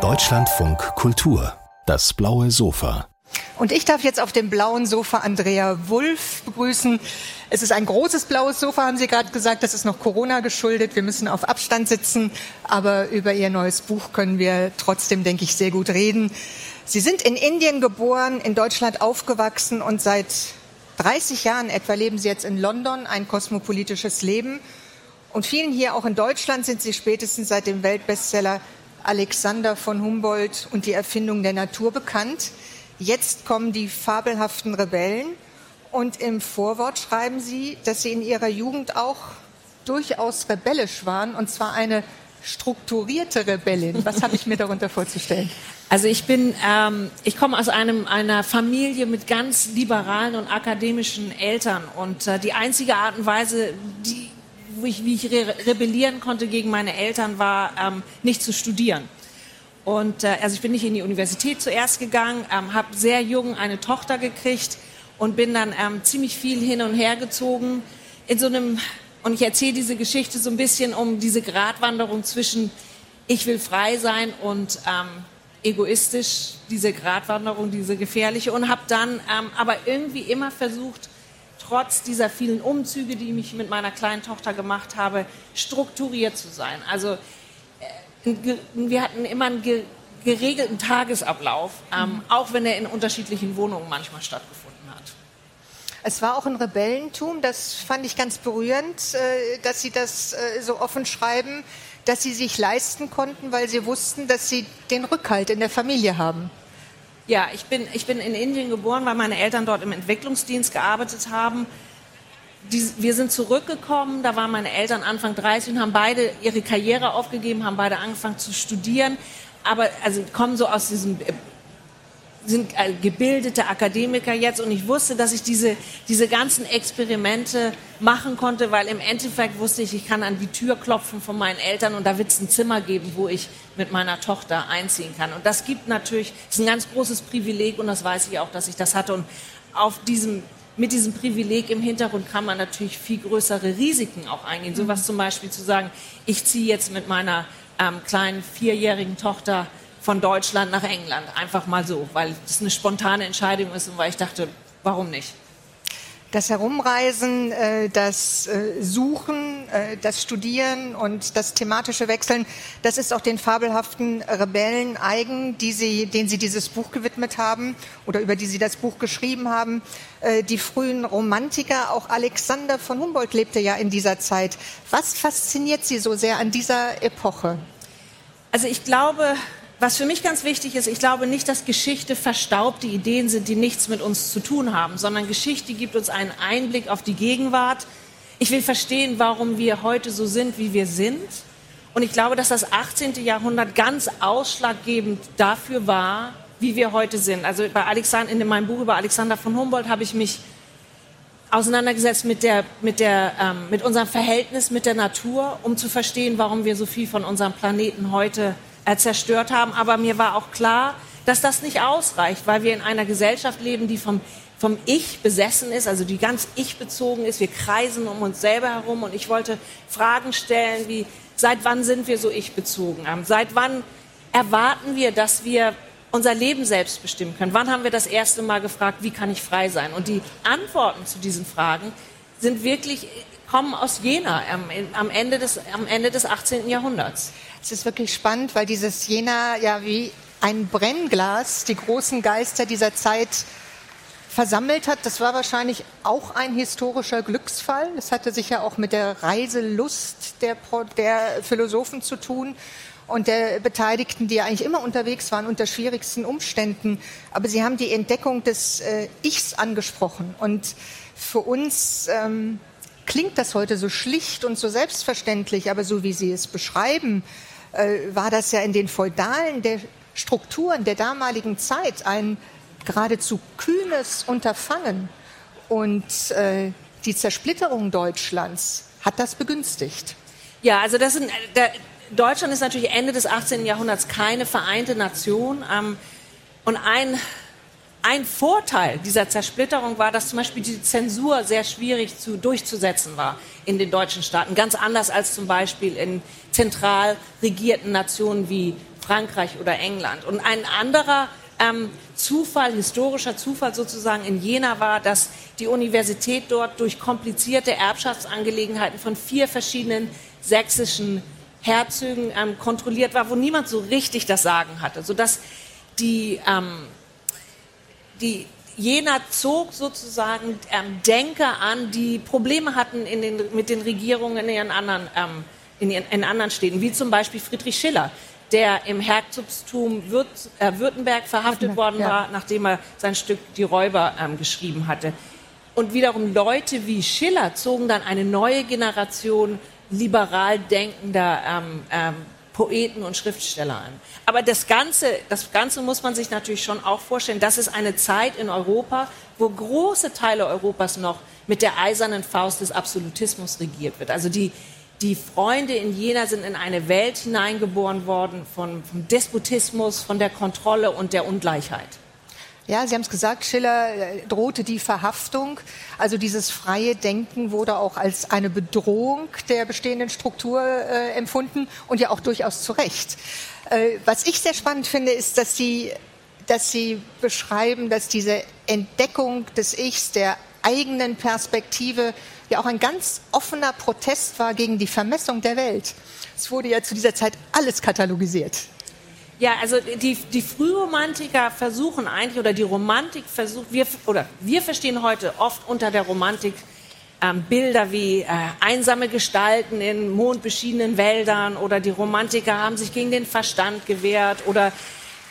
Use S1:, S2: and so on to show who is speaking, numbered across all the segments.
S1: Deutschlandfunk Kultur, das blaue Sofa.
S2: Und ich darf jetzt auf dem blauen Sofa Andrea Wulff begrüßen. Es ist ein großes blaues Sofa, haben Sie gerade gesagt. Das ist noch Corona geschuldet. Wir müssen auf Abstand sitzen. Aber über Ihr neues Buch können wir trotzdem, denke ich, sehr gut reden. Sie sind in Indien geboren, in Deutschland aufgewachsen und seit 30 Jahren etwa leben Sie jetzt in London, ein kosmopolitisches Leben. Und vielen hier auch in Deutschland sind Sie spätestens seit dem Weltbestseller Alexander von Humboldt und die Erfindung der Natur bekannt. Jetzt kommen die fabelhaften Rebellen. Und im Vorwort schreiben Sie, dass Sie in Ihrer Jugend auch durchaus rebellisch waren, und zwar eine strukturierte Rebellin. Was habe ich mir darunter vorzustellen?
S3: Also ich bin, ähm, ich komme aus einem, einer Familie mit ganz liberalen und akademischen Eltern und äh, die einzige Art und Weise, die wie ich, wie ich re rebellieren konnte gegen meine Eltern, war ähm, nicht zu studieren. Und äh, also ich bin nicht in die Universität zuerst gegangen, ähm, habe sehr jung eine Tochter gekriegt und bin dann ähm, ziemlich viel hin und her gezogen in so einem und ich erzähle diese Geschichte so ein bisschen um diese Gratwanderung zwischen ich will frei sein und ähm, egoistisch diese Gratwanderung, diese gefährliche und habe dann ähm, aber irgendwie immer versucht trotz dieser vielen Umzüge, die ich mit meiner kleinen Tochter gemacht habe, strukturiert zu sein. Also äh, wir hatten immer einen geregelten Tagesablauf, ähm, mhm. auch wenn er in unterschiedlichen Wohnungen manchmal stattgefunden hat.
S2: Es war auch ein Rebellentum, das fand ich ganz berührend, äh, dass Sie das äh, so offen schreiben, dass Sie sich leisten konnten, weil Sie wussten, dass Sie den Rückhalt in der Familie haben.
S3: Ja, ich bin, ich bin in Indien geboren, weil meine Eltern dort im Entwicklungsdienst gearbeitet haben. Die, wir sind zurückgekommen, da waren meine Eltern Anfang 30 und haben beide ihre Karriere aufgegeben, haben beide angefangen zu studieren, aber also kommen so aus diesem sind äh, gebildete Akademiker jetzt und ich wusste, dass ich diese, diese ganzen Experimente machen konnte, weil im Endeffekt wusste ich, ich kann an die Tür klopfen von meinen Eltern und da wird es ein Zimmer geben, wo ich mit meiner Tochter einziehen kann. Und das gibt natürlich, ist ein ganz großes Privileg und das weiß ich auch, dass ich das hatte. Und auf diesem, mit diesem Privileg im Hintergrund kann man natürlich viel größere Risiken auch eingehen. So was zum Beispiel zu sagen, ich ziehe jetzt mit meiner ähm, kleinen vierjährigen Tochter von Deutschland nach England. Einfach mal so, weil das eine spontane Entscheidung ist und weil ich dachte, warum nicht?
S2: Das Herumreisen, äh, das äh, Suchen, äh, das Studieren und das thematische Wechseln, das ist auch den fabelhaften Rebellen eigen, die sie, denen Sie dieses Buch gewidmet haben oder über die Sie das Buch geschrieben haben. Die frühen Romantiker, auch Alexander von Humboldt lebte ja in dieser Zeit. Was fasziniert Sie so sehr an dieser Epoche?
S3: Also ich glaube, was für mich ganz wichtig ist, ich glaube nicht, dass Geschichte verstaubte Ideen sind, die nichts mit uns zu tun haben, sondern Geschichte gibt uns einen Einblick auf die Gegenwart. Ich will verstehen, warum wir heute so sind, wie wir sind. Und ich glaube, dass das 18. Jahrhundert ganz ausschlaggebend dafür war, wie wir heute sind. Also bei Alexander, in meinem Buch über Alexander von Humboldt habe ich mich auseinandergesetzt mit, der, mit, der, ähm, mit unserem Verhältnis mit der Natur, um zu verstehen, warum wir so viel von unserem Planeten heute äh, zerstört haben. Aber mir war auch klar, dass das nicht ausreicht, weil wir in einer Gesellschaft leben, die vom, vom Ich besessen ist, also die ganz ich-bezogen ist. Wir kreisen um uns selber herum und ich wollte Fragen stellen wie, seit wann sind wir so ich-bezogen? Seit wann erwarten wir, dass wir unser Leben selbst bestimmen können? Wann haben wir das erste Mal gefragt, wie kann ich frei sein? Und die Antworten zu diesen Fragen sind wirklich, kommen aus Jena am Ende des, am Ende des 18. Jahrhunderts.
S2: Es ist wirklich spannend, weil dieses Jena ja wie ein Brennglas die großen Geister dieser Zeit versammelt hat. Das war wahrscheinlich auch ein historischer Glücksfall. Das hatte sicher auch mit der Reiselust der, der Philosophen zu tun und der Beteiligten, die ja eigentlich immer unterwegs waren unter schwierigsten Umständen. Aber sie haben die Entdeckung des äh, Ichs angesprochen. Und für uns ähm, klingt das heute so schlicht und so selbstverständlich, aber so wie Sie es beschreiben, äh, war das ja in den feudalen der Strukturen der damaligen Zeit ein geradezu kühnes Unterfangen. Und äh, die Zersplitterung Deutschlands hat das begünstigt.
S3: Ja, also das sind, der, Deutschland ist natürlich Ende des 18. Jahrhunderts keine vereinte Nation. Ähm, und ein ein Vorteil dieser Zersplitterung war, dass zum Beispiel die Zensur sehr schwierig zu, durchzusetzen war in den deutschen Staaten. Ganz anders als zum Beispiel in zentral regierten Nationen wie Frankreich oder England. Und ein anderer ähm, Zufall, historischer Zufall sozusagen in Jena war, dass die Universität dort durch komplizierte Erbschaftsangelegenheiten von vier verschiedenen sächsischen Herzögen ähm, kontrolliert war, wo niemand so richtig das Sagen hatte, sodass die, ähm, die Jena zog sozusagen ähm, Denker an, die Probleme hatten den, mit den Regierungen in ihren anderen, ähm, in, ihren, in anderen Städten, wie zum Beispiel Friedrich Schiller, der im Herzogstum Würt, äh, Württemberg verhaftet worden ja. war, nachdem er sein Stück Die Räuber ähm, geschrieben hatte. Und wiederum Leute wie Schiller zogen dann eine neue Generation liberal denkender ähm, ähm, Poeten und Schriftsteller an. Aber das Ganze, das Ganze muss man sich natürlich schon auch vorstellen. Das ist eine Zeit in Europa, wo große Teile Europas noch mit der eisernen Faust des Absolutismus regiert wird. Also die, die Freunde in Jena sind in eine Welt hineingeboren worden von, vom Despotismus, von der Kontrolle und der Ungleichheit.
S2: Ja, Sie haben es gesagt, Schiller äh, drohte die Verhaftung. Also dieses freie Denken wurde auch als eine Bedrohung der bestehenden Struktur äh, empfunden und ja auch durchaus zu Recht. Äh, was ich sehr spannend finde, ist, dass Sie, dass Sie beschreiben, dass diese Entdeckung des Ichs, der eigenen Perspektive, ja auch ein ganz offener Protest war gegen die Vermessung der Welt. Es wurde ja zu dieser Zeit alles katalogisiert.
S3: Ja, also die, die Frühromantiker versuchen eigentlich, oder die Romantik versucht, wir, oder wir verstehen heute oft unter der Romantik ähm, Bilder wie äh, einsame Gestalten in mondbeschiedenen Wäldern oder die Romantiker haben sich gegen den Verstand gewehrt oder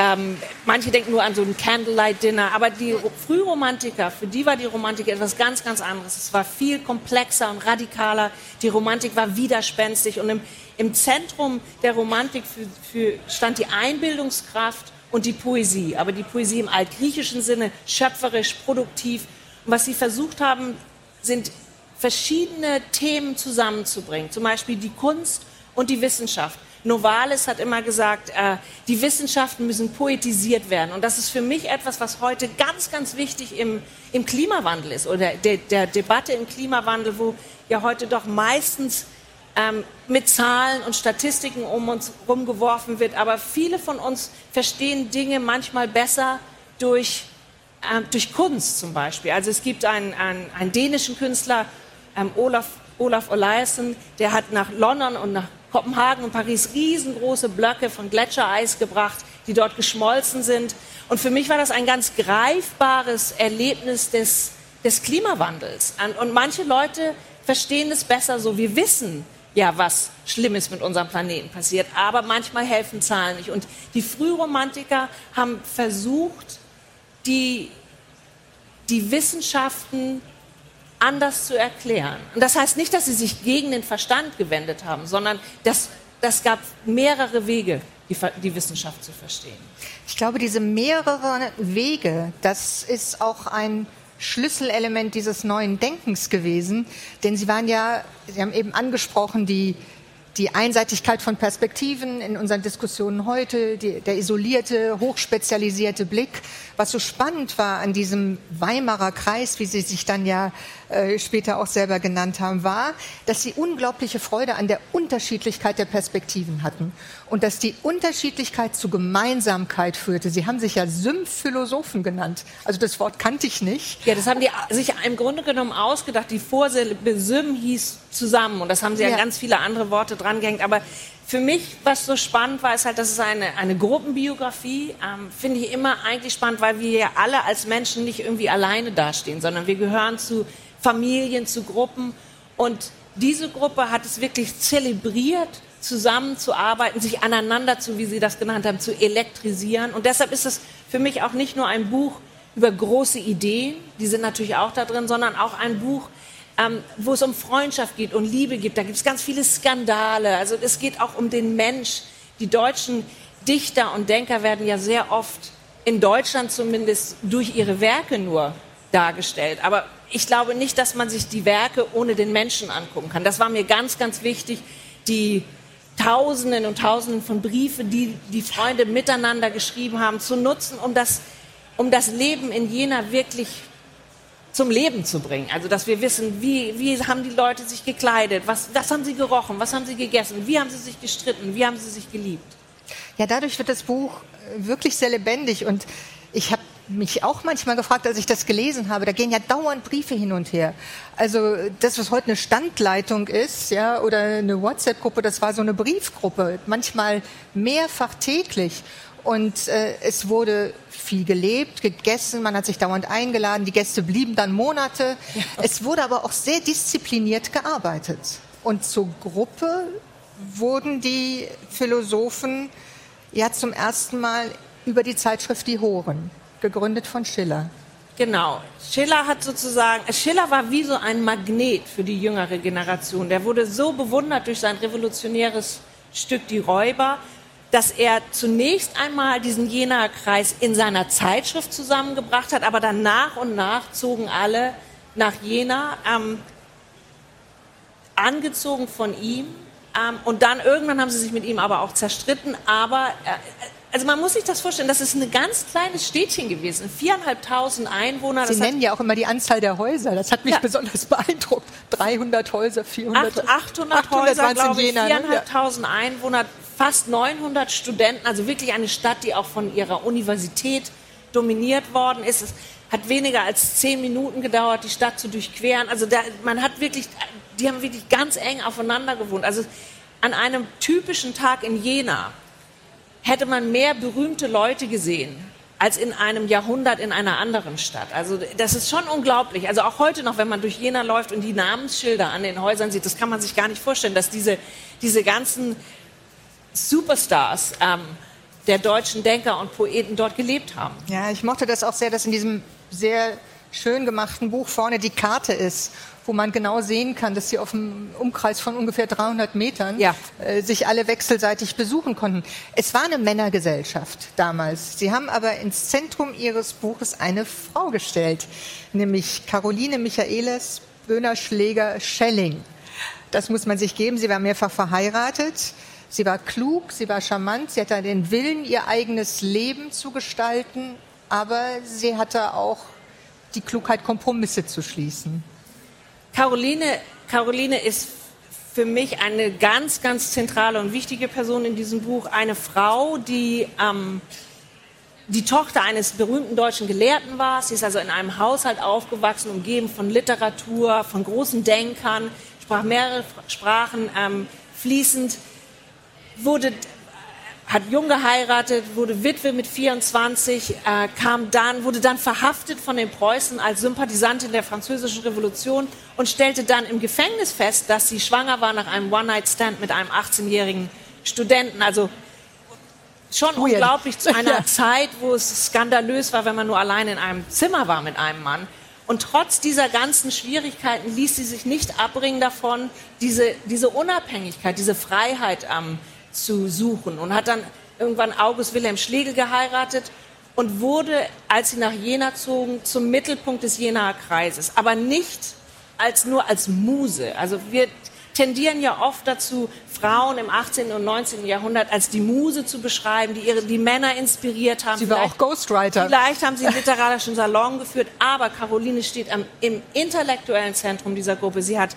S3: ähm, manche denken nur an so ein Candlelight-Dinner, aber die Frühromantiker, für die war die Romantik etwas ganz, ganz anderes. Es war viel komplexer und radikaler. Die Romantik war widerspenstig und im, im Zentrum der Romantik für, für stand die Einbildungskraft und die Poesie. Aber die Poesie im altgriechischen Sinne, schöpferisch, produktiv. Und was sie versucht haben, sind verschiedene Themen zusammenzubringen. Zum Beispiel die Kunst und die Wissenschaft. Novalis hat immer gesagt, äh, die Wissenschaften müssen poetisiert werden. Und das ist für mich etwas, was heute ganz, ganz wichtig im, im Klimawandel ist oder der, der Debatte im Klimawandel, wo ja heute doch meistens ähm, mit Zahlen und Statistiken um uns rumgeworfen wird. Aber viele von uns verstehen Dinge manchmal besser durch, äh, durch Kunst zum Beispiel. Also es gibt einen, einen, einen dänischen Künstler, ähm, Olaf, Olaf Eliasson, der hat nach London und nach Kopenhagen und Paris riesengroße Blöcke von Gletschereis gebracht, die dort geschmolzen sind. Und für mich war das ein ganz greifbares Erlebnis des, des Klimawandels. Und manche Leute verstehen es besser so. Wir wissen ja, was Schlimmes mit unserem Planeten passiert, aber manchmal helfen Zahlen nicht. Und die Frühromantiker haben versucht, die, die Wissenschaften anders zu erklären. Und das heißt nicht, dass sie sich gegen den Verstand gewendet haben, sondern das, das gab mehrere Wege, die, die Wissenschaft zu verstehen.
S2: Ich glaube, diese mehreren Wege, das ist auch ein Schlüsselelement dieses neuen Denkens gewesen. Denn Sie waren ja, Sie haben eben angesprochen, die die Einseitigkeit von Perspektiven in unseren Diskussionen heute, die, der isolierte, hochspezialisierte Blick. Was so spannend war an diesem Weimarer Kreis, wie Sie sich dann ja äh, später auch selber genannt haben, war, dass Sie unglaubliche Freude an der Unterschiedlichkeit der Perspektiven hatten und dass die Unterschiedlichkeit zu Gemeinsamkeit führte. Sie haben sich ja Symph-Philosophen genannt. Also das Wort kannte ich nicht.
S3: Ja, das haben die sich im Grunde genommen ausgedacht. Die Vorsilbe Sym hieß zusammen und das haben sie ja. an ganz viele andere Worte drangehängt. Aber für mich, was so spannend war, ist halt, dass es eine, eine Gruppenbiografie, ähm, finde ich immer eigentlich spannend, weil wir ja alle als Menschen nicht irgendwie alleine dastehen, sondern wir gehören zu Familien, zu Gruppen. Und diese Gruppe hat es wirklich zelebriert, zusammenzuarbeiten, sich aneinander zu, wie Sie das genannt haben, zu elektrisieren. Und deshalb ist es für mich auch nicht nur ein Buch über große Ideen, die sind natürlich auch da drin, sondern auch ein Buch, ähm, wo es um Freundschaft geht und Liebe gibt. Da gibt es ganz viele Skandale. Also es geht auch um den Mensch. Die deutschen Dichter und Denker werden ja sehr oft in Deutschland zumindest durch ihre Werke nur dargestellt. Aber ich glaube nicht, dass man sich die Werke ohne den Menschen angucken kann. Das war mir ganz, ganz wichtig. Die Tausenden und Tausenden von Briefen, die die Freunde miteinander geschrieben haben, zu nutzen, um das um das Leben in Jena wirklich zum Leben zu bringen. Also, dass wir wissen, wie, wie haben die Leute sich gekleidet, was, was haben sie gerochen, was haben sie gegessen, wie haben sie sich gestritten, wie haben sie sich geliebt.
S2: Ja, dadurch wird das Buch wirklich sehr lebendig und ich habe mich auch manchmal gefragt, als ich das gelesen habe, da gehen ja dauernd Briefe hin und her. Also das, was heute eine Standleitung ist, ja, oder eine WhatsApp-Gruppe, das war so eine Briefgruppe, manchmal mehrfach täglich. Und äh, es wurde viel gelebt, gegessen, man hat sich dauernd eingeladen, die Gäste blieben dann Monate. Ja. Es wurde aber auch sehr diszipliniert gearbeitet. Und zur Gruppe wurden die Philosophen ja zum ersten Mal über die Zeitschrift Die Horen, gegründet von Schiller.
S3: Genau. Schiller hat sozusagen, Schiller war wie so ein Magnet für die jüngere Generation. Der wurde so bewundert durch sein revolutionäres Stück Die Räuber, dass er zunächst einmal diesen Jena-Kreis in seiner Zeitschrift zusammengebracht hat, aber dann nach und nach zogen alle nach Jena, ähm, angezogen von ihm. Ähm, und dann irgendwann haben sie sich mit ihm aber auch zerstritten. Aber äh, also man muss sich das vorstellen, das ist ein ganz kleines Städtchen gewesen, viereinhalbtausend Einwohner.
S2: Sie nennen ja auch immer die Anzahl der Häuser, das hat mich ja. besonders beeindruckt. 300 Häuser, 400,
S3: 800, 800 Häuser, glaube ich, ne? viereinhalbtausend ja. Einwohner, fast 900 Studenten, also wirklich eine Stadt, die auch von ihrer Universität dominiert worden ist. Es hat weniger als zehn Minuten gedauert, die Stadt zu durchqueren. Also da, man hat wirklich, die haben wirklich ganz eng aufeinander gewohnt. Also an einem typischen Tag in Jena hätte man mehr berühmte Leute gesehen als in einem Jahrhundert in einer anderen Stadt. Also das ist schon unglaublich. Also auch heute noch, wenn man durch Jena läuft und die Namensschilder an den Häusern sieht, das kann man sich gar nicht vorstellen, dass diese, diese ganzen Superstars ähm, der deutschen Denker und Poeten dort gelebt haben.
S2: Ja, ich mochte das auch sehr, dass in diesem sehr schön gemachten Buch vorne die Karte ist wo man genau sehen kann, dass sie auf einem Umkreis von ungefähr 300 Metern ja. äh, sich alle wechselseitig besuchen konnten. Es war eine Männergesellschaft damals. Sie haben aber ins Zentrum ihres Buches eine Frau gestellt, nämlich Caroline Michaelis Böhner-Schläger-Schelling. Das muss man sich geben. Sie war mehrfach verheiratet. Sie war klug, sie war charmant, sie hatte den Willen, ihr eigenes Leben zu gestalten, aber sie hatte auch die Klugheit, Kompromisse zu schließen.
S3: Caroline, Caroline ist für mich eine ganz, ganz zentrale und wichtige Person in diesem Buch. Eine Frau, die ähm, die Tochter eines berühmten deutschen Gelehrten war. Sie ist also in einem Haushalt aufgewachsen, umgeben von Literatur, von großen Denkern, sprach mehrere Sprachen ähm, fließend, wurde hat jung geheiratet, wurde Witwe mit 24, äh, kam dann, wurde dann verhaftet von den Preußen als Sympathisantin der Französischen Revolution und stellte dann im Gefängnis fest, dass sie schwanger war nach einem One-Night-Stand mit einem 18-jährigen Studenten. Also schon Weird. unglaublich zu einer ja. Zeit, wo es skandalös war, wenn man nur allein in einem Zimmer war mit einem Mann. Und trotz dieser ganzen Schwierigkeiten ließ sie sich nicht abbringen davon, diese, diese Unabhängigkeit, diese Freiheit ähm, zu suchen und hat dann irgendwann August Wilhelm Schlegel geheiratet und wurde, als sie nach Jena zogen, zum Mittelpunkt des Jenaer Kreises, aber nicht als nur als Muse. Also wir tendieren ja oft dazu, Frauen im 18. und 19. Jahrhundert als die Muse zu beschreiben, die ihre, die Männer inspiriert haben.
S2: Sie war vielleicht, auch Ghostwriter.
S3: Vielleicht haben sie einen literarischen Salon geführt, aber Caroline steht am, im intellektuellen Zentrum dieser Gruppe. Sie hat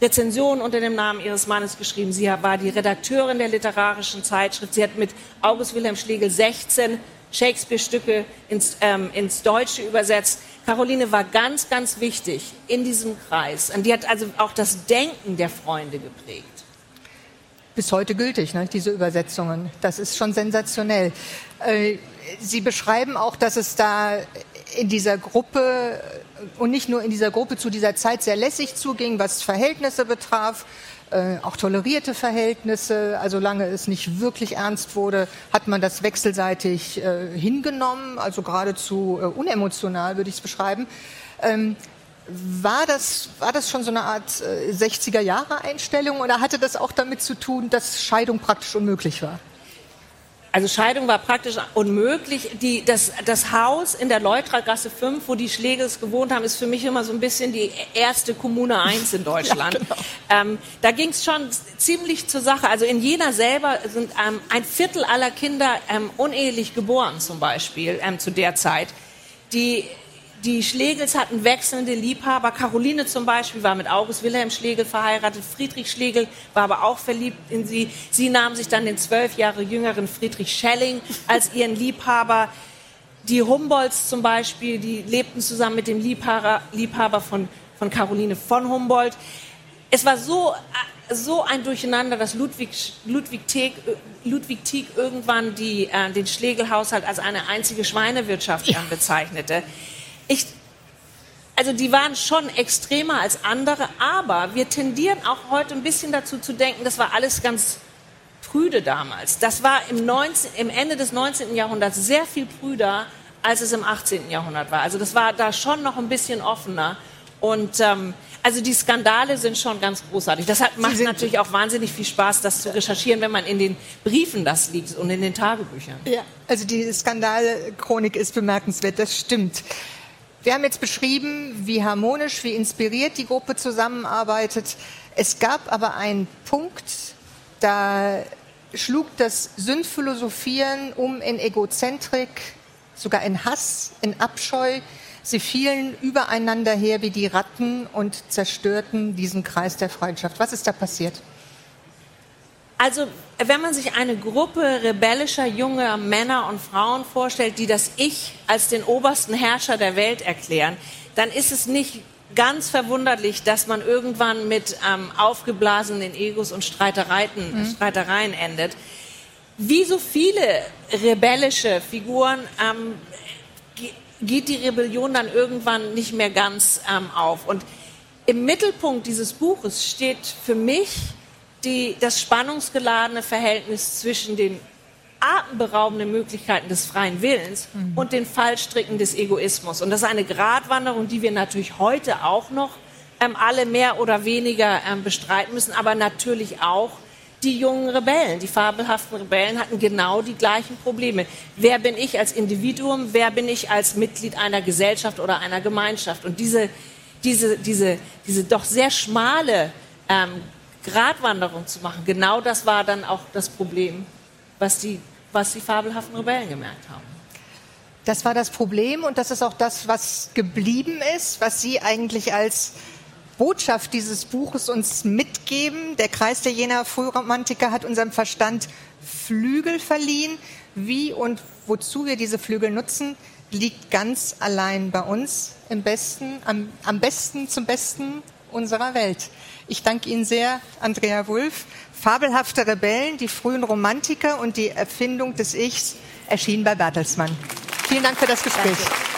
S3: Rezensionen unter dem Namen ihres Mannes geschrieben. Sie war die Redakteurin der literarischen Zeitschrift. Sie hat mit August Wilhelm Schlegel 16 Shakespeare-Stücke ins, ähm, ins Deutsche übersetzt. Caroline war ganz, ganz wichtig in diesem Kreis. Und die hat also auch das Denken der Freunde geprägt.
S2: Bis heute gültig, ne, diese Übersetzungen. Das ist schon sensationell. Äh, Sie beschreiben auch, dass es da in dieser Gruppe und nicht nur in dieser Gruppe zu dieser Zeit sehr lässig zuging, was Verhältnisse betraf, äh, auch tolerierte Verhältnisse. Also solange es nicht wirklich ernst wurde, hat man das wechselseitig äh, hingenommen, also geradezu äh, unemotional würde ich es beschreiben. Ähm, war das, war das schon so eine Art 60er-Jahre-Einstellung oder hatte das auch damit zu tun, dass Scheidung praktisch unmöglich war?
S3: Also Scheidung war praktisch unmöglich. Die, das, das Haus in der Leutragasse 5, wo die Schlegels gewohnt haben, ist für mich immer so ein bisschen die erste Kommune 1 in Deutschland. ja, genau. ähm, da ging es schon ziemlich zur Sache. Also in Jena selber sind ähm, ein Viertel aller Kinder ähm, unehelich geboren zum Beispiel ähm, zu der Zeit. Die, die Schlegels hatten wechselnde Liebhaber. Caroline zum Beispiel war mit August Wilhelm Schlegel verheiratet. Friedrich Schlegel war aber auch verliebt in sie. Sie nahm sich dann den zwölf Jahre jüngeren Friedrich Schelling als ihren Liebhaber. Die Humboldts zum Beispiel, die lebten zusammen mit dem Liebhaber, Liebhaber von, von Caroline von Humboldt. Es war so, so ein Durcheinander, dass Ludwig, Ludwig, Tieck, Ludwig Tieck irgendwann die, äh, den Schlegelhaushalt als eine einzige Schweinewirtschaft ja. bezeichnete. Ich, also die waren schon extremer als andere, aber wir tendieren auch heute ein bisschen dazu zu denken, das war alles ganz prüde damals. Das war im, 19, im Ende des 19. Jahrhunderts sehr viel prüder, als es im 18. Jahrhundert war. Also das war da schon noch ein bisschen offener. Und ähm, also die Skandale sind schon ganz großartig. Das hat, macht natürlich auch wahnsinnig viel Spaß, das zu recherchieren, wenn man in den Briefen das liest und in den Tagebüchern.
S2: Ja, also die Skandalchronik ist bemerkenswert, das stimmt. Wir haben jetzt beschrieben, wie harmonisch, wie inspiriert die Gruppe zusammenarbeitet. Es gab aber einen Punkt, da schlug das Sündphilosophieren um in Egozentrik, sogar in Hass, in Abscheu. Sie fielen übereinander her wie die Ratten und zerstörten diesen Kreis der Freundschaft. Was ist da passiert?
S3: Also, wenn man sich eine Gruppe rebellischer junger Männer und Frauen vorstellt, die das Ich als den obersten Herrscher der Welt erklären, dann ist es nicht ganz verwunderlich, dass man irgendwann mit ähm, aufgeblasenen Egos und Streitereien, mhm. Streitereien endet. Wie so viele rebellische Figuren ähm, geht die Rebellion dann irgendwann nicht mehr ganz ähm, auf. Und im Mittelpunkt dieses Buches steht für mich die, das spannungsgeladene Verhältnis zwischen den atemberaubenden Möglichkeiten des freien Willens mhm. und den Fallstricken des Egoismus. Und das ist eine Gratwanderung, die wir natürlich heute auch noch ähm, alle mehr oder weniger ähm, bestreiten müssen, aber natürlich auch die jungen Rebellen, die fabelhaften Rebellen hatten genau die gleichen Probleme. Wer bin ich als Individuum? Wer bin ich als Mitglied einer Gesellschaft oder einer Gemeinschaft? Und diese, diese, diese, diese doch sehr schmale ähm, Gratwanderung zu machen, genau das war dann auch das Problem, was die, was die fabelhaften Rebellen gemerkt haben.
S2: Das war das Problem und das ist auch das, was geblieben ist, was Sie eigentlich als Botschaft dieses Buches uns mitgeben. Der Kreis der Jener Frühromantiker hat unserem Verstand Flügel verliehen. Wie und wozu wir diese Flügel nutzen, liegt ganz allein bei uns im besten, am, am besten zum Besten unserer Welt. Ich danke Ihnen sehr, Andrea Wulff. Fabelhafte Rebellen, die frühen Romantiker und die Erfindung des Ichs erschienen bei Bertelsmann. Vielen Dank für das Gespräch. Danke.